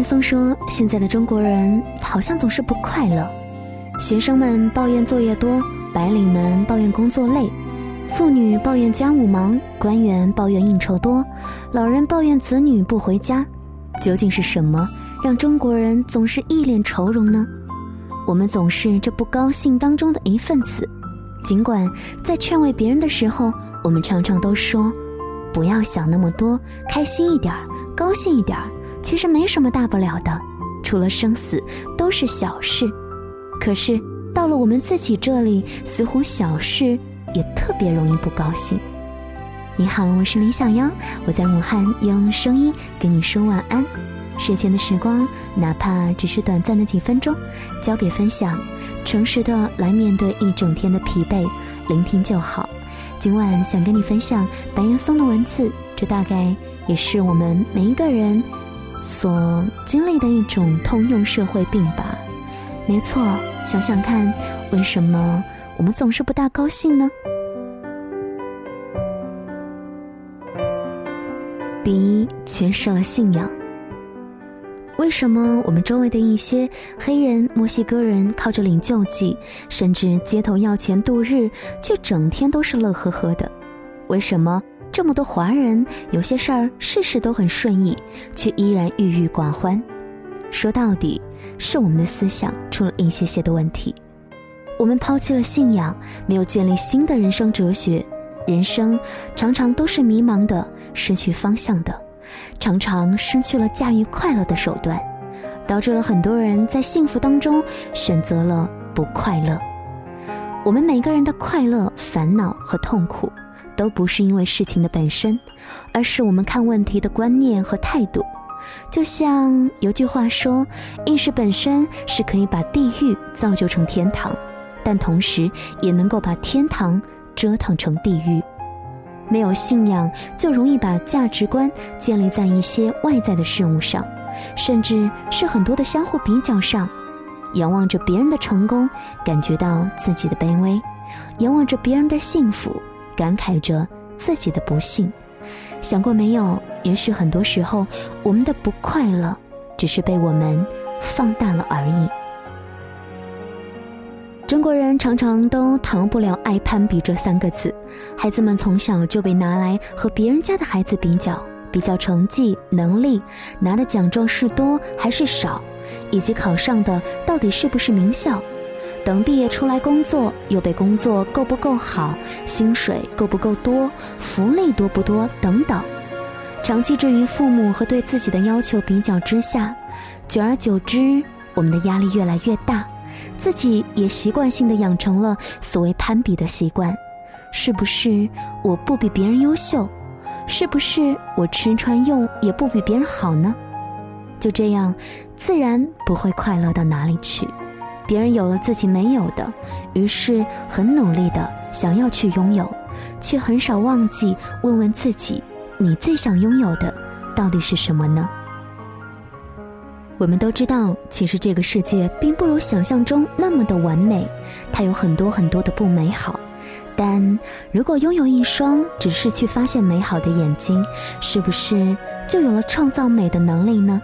岩松说：“现在的中国人好像总是不快乐，学生们抱怨作业多，白领们抱怨工作累，妇女抱怨家务忙，官员抱怨应酬多，老人抱怨子女不回家。究竟是什么让中国人总是一脸愁容呢？我们总是这不高兴当中的一份子。尽管在劝慰别人的时候，我们常常都说：不要想那么多，开心一点儿，高兴一点儿。”其实没什么大不了的，除了生死都是小事。可是到了我们自己这里，似乎小事也特别容易不高兴。你好，我是李小妖，我在武汉用声音给你说晚安。睡前的时光，哪怕只是短暂的几分钟，交给分享，诚实的来面对一整天的疲惫，聆听就好。今晚想跟你分享白岩松的文字，这大概也是我们每一个人。所经历的一种通用社会病吧，没错。想想看，为什么我们总是不大高兴呢？第一，缺失了信仰。为什么我们周围的一些黑人、墨西哥人靠着领救济，甚至街头要钱度日，却整天都是乐呵呵的？为什么？这么多华人，有些事儿事事都很顺意，却依然郁郁寡欢。说到底，是我们的思想出了一些些的问题。我们抛弃了信仰，没有建立新的人生哲学，人生常常都是迷茫的，失去方向的，常常失去了驾驭快乐的手段，导致了很多人在幸福当中选择了不快乐。我们每个人的快乐、烦恼和痛苦。都不是因为事情的本身，而是我们看问题的观念和态度。就像有句话说：“意识本身是可以把地狱造就成天堂，但同时也能够把天堂折腾成地狱。”没有信仰，就容易把价值观建立在一些外在的事物上，甚至是很多的相互比较上。仰望着别人的成功，感觉到自己的卑微；仰望着别人的幸福。感慨着自己的不幸，想过没有？也许很多时候，我们的不快乐只是被我们放大了而已。中国人常常都逃不了“爱攀比”这三个字，孩子们从小就被拿来和别人家的孩子比较，比较成绩、能力，拿的奖状是多还是少，以及考上的到底是不是名校。等毕业出来工作，又被工作够不够好、薪水够不够多、福利多不多等等，长期置于父母和对自己的要求比较之下，久而久之，我们的压力越来越大，自己也习惯性的养成了所谓攀比的习惯。是不是我不比别人优秀？是不是我吃穿用也不比别人好呢？就这样，自然不会快乐到哪里去。别人有了自己没有的，于是很努力的想要去拥有，却很少忘记问问自己：你最想拥有的到底是什么呢？我们都知道，其实这个世界并不如想象中那么的完美，它有很多很多的不美好。但如果拥有一双只是去发现美好的眼睛，是不是就有了创造美的能力呢？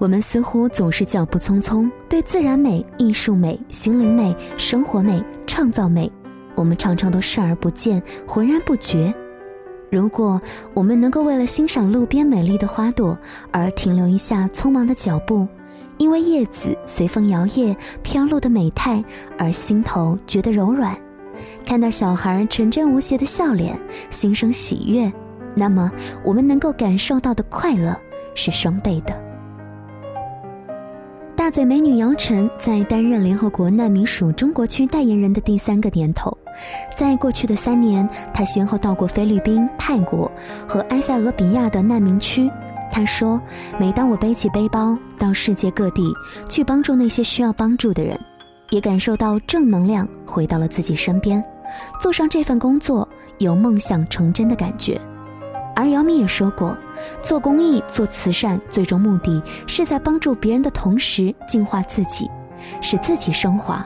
我们似乎总是脚步匆匆，对自然美、艺术美、心灵美、生活美、创造美，我们常常都视而不见，浑然不觉。如果我们能够为了欣赏路边美丽的花朵而停留一下匆忙的脚步，因为叶子随风摇曳飘落的美态而心头觉得柔软，看到小孩纯真无邪的笑脸，心生喜悦，那么我们能够感受到的快乐是双倍的。大嘴美女姚晨在担任联合国难民署中国区代言人的第三个年头，在过去的三年，她先后到过菲律宾、泰国和埃塞俄比亚的难民区。她说：“每当我背起背包到世界各地去帮助那些需要帮助的人，也感受到正能量回到了自己身边，做上这份工作有梦想成真的感觉。”而姚明也说过。做公益、做慈善，最终目的是在帮助别人的同时净化自己，使自己升华。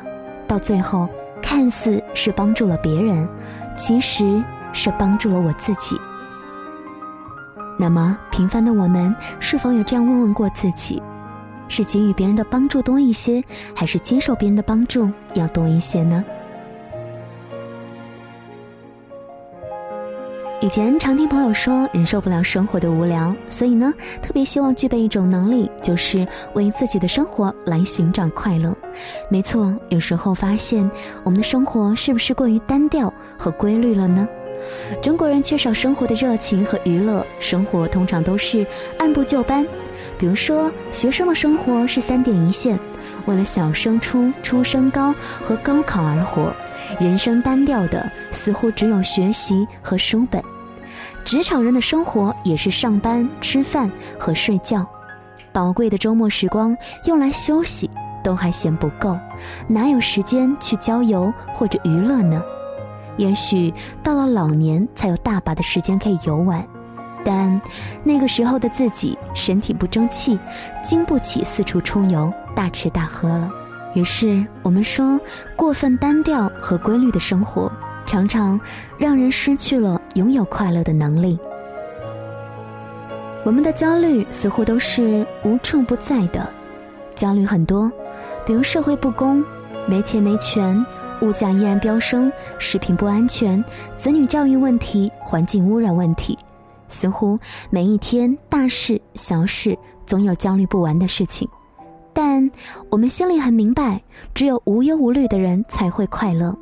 到最后，看似是帮助了别人，其实是帮助了我自己。那么，平凡的我们是否有这样问问过自己：是给予别人的帮助多一些，还是接受别人的帮助要多一些呢？以前常听朋友说，忍受不了生活的无聊，所以呢，特别希望具备一种能力，就是为自己的生活来寻找快乐。没错，有时候发现我们的生活是不是过于单调和规律了呢？中国人缺少生活的热情和娱乐，生活通常都是按部就班。比如说，学生的生活是三点一线，为了小升初、初升高和高考而活，人生单调的似乎只有学习和书本。职场人的生活也是上班、吃饭和睡觉，宝贵的周末时光用来休息都还嫌不够，哪有时间去郊游或者娱乐呢？也许到了老年才有大把的时间可以游玩，但那个时候的自己身体不争气，经不起四处出游、大吃大喝了。于是我们说，过分单调和规律的生活。常常让人失去了拥有快乐的能力。我们的焦虑似乎都是无处不在的，焦虑很多，比如社会不公、没钱没权、物价依然飙升、食品不安全、子女教育问题、环境污染问题，似乎每一天大事小事总有焦虑不完的事情。但我们心里很明白，只有无忧无虑的人才会快乐。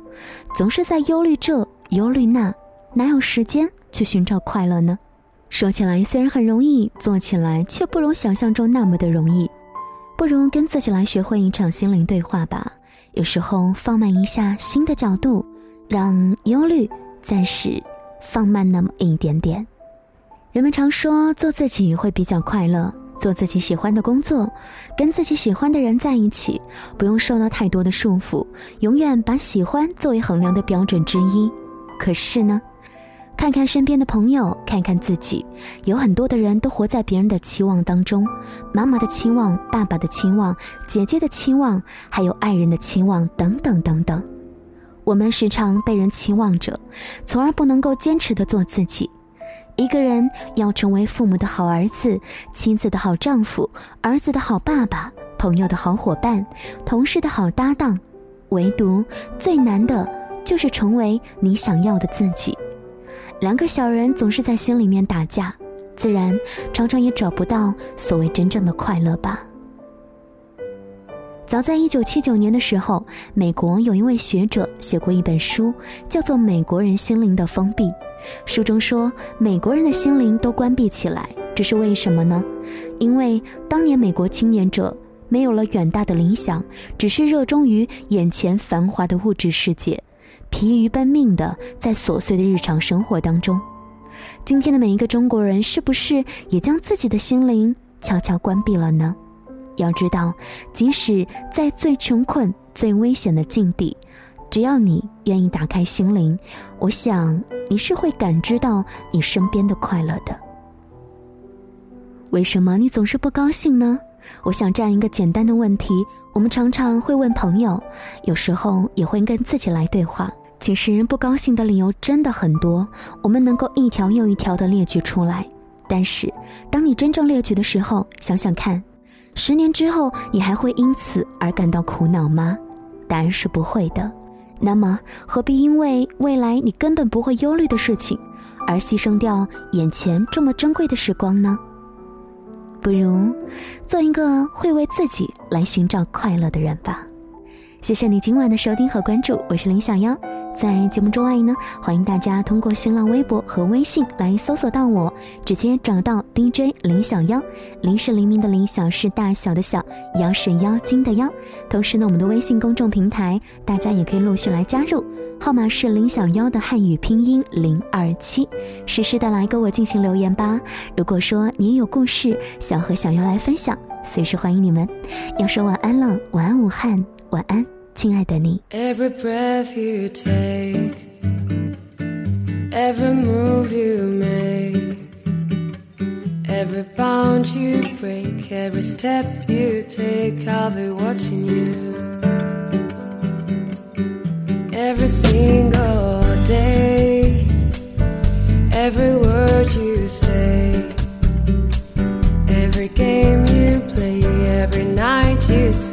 总是在忧虑这忧虑那，哪有时间去寻找快乐呢？说起来虽然很容易，做起来却不如想象中那么的容易。不如跟自己来学会一场心灵对话吧。有时候放慢一下新的角度，让忧虑暂时放慢那么一点点。人们常说做自己会比较快乐。做自己喜欢的工作，跟自己喜欢的人在一起，不用受到太多的束缚，永远把喜欢作为衡量的标准之一。可是呢，看看身边的朋友，看看自己，有很多的人都活在别人的期望当中，妈妈的期望、爸爸的期望、姐姐的期望，还有爱人的期望等等等等。我们时常被人期望着，从而不能够坚持的做自己。一个人要成为父母的好儿子、妻子的好丈夫、儿子的好爸爸、朋友的好伙伴、同事的好搭档，唯独最难的就是成为你想要的自己。两个小人总是在心里面打架，自然常常也找不到所谓真正的快乐吧。早在一九七九年的时候，美国有一位学者写过一本书，叫做《美国人心灵的封闭》。书中说，美国人的心灵都关闭起来，这是为什么呢？因为当年美国青年者没有了远大的理想，只是热衷于眼前繁华的物质世界，疲于奔命的在琐碎的日常生活当中。今天的每一个中国人，是不是也将自己的心灵悄悄关闭了呢？要知道，即使在最穷困、最危险的境地。只要你愿意打开心灵，我想你是会感知到你身边的快乐的。为什么你总是不高兴呢？我想这样一个简单的问题，我们常常会问朋友，有时候也会跟自己来对话。其实不高兴的理由真的很多，我们能够一条又一条的列举出来。但是当你真正列举的时候，想想看，十年之后你还会因此而感到苦恼吗？答案是不会的。那么，何必因为未来你根本不会忧虑的事情，而牺牲掉眼前这么珍贵的时光呢？不如，做一个会为自己来寻找快乐的人吧。谢谢你今晚的收听和关注，我是林小妖。在节目之外呢，欢迎大家通过新浪微博和微信来搜索到我，直接找到 DJ 林小妖。林是黎明的林，小是大小的小，妖是妖精的妖。同时呢，我们的微信公众平台，大家也可以陆续来加入，号码是林小妖的汉语拼音零二七，实时的来跟我进行留言吧。如果说你有故事想和小妖来分享，随时欢迎你们。要说晚安了，晚安武汉，晚安。亲爱的你。Every breath you take, every move you make, every bound you break, every step you take, I'll be watching you. Every single day, every word you say, every game you play, every night you stay.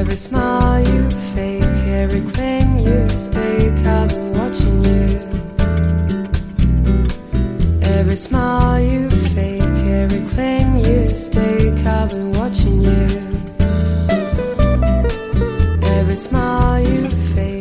every smile you fake, every claim you stake. I've been watching you. Every smile you fake, every claim you stake. I've been watching you. Every smile you fake.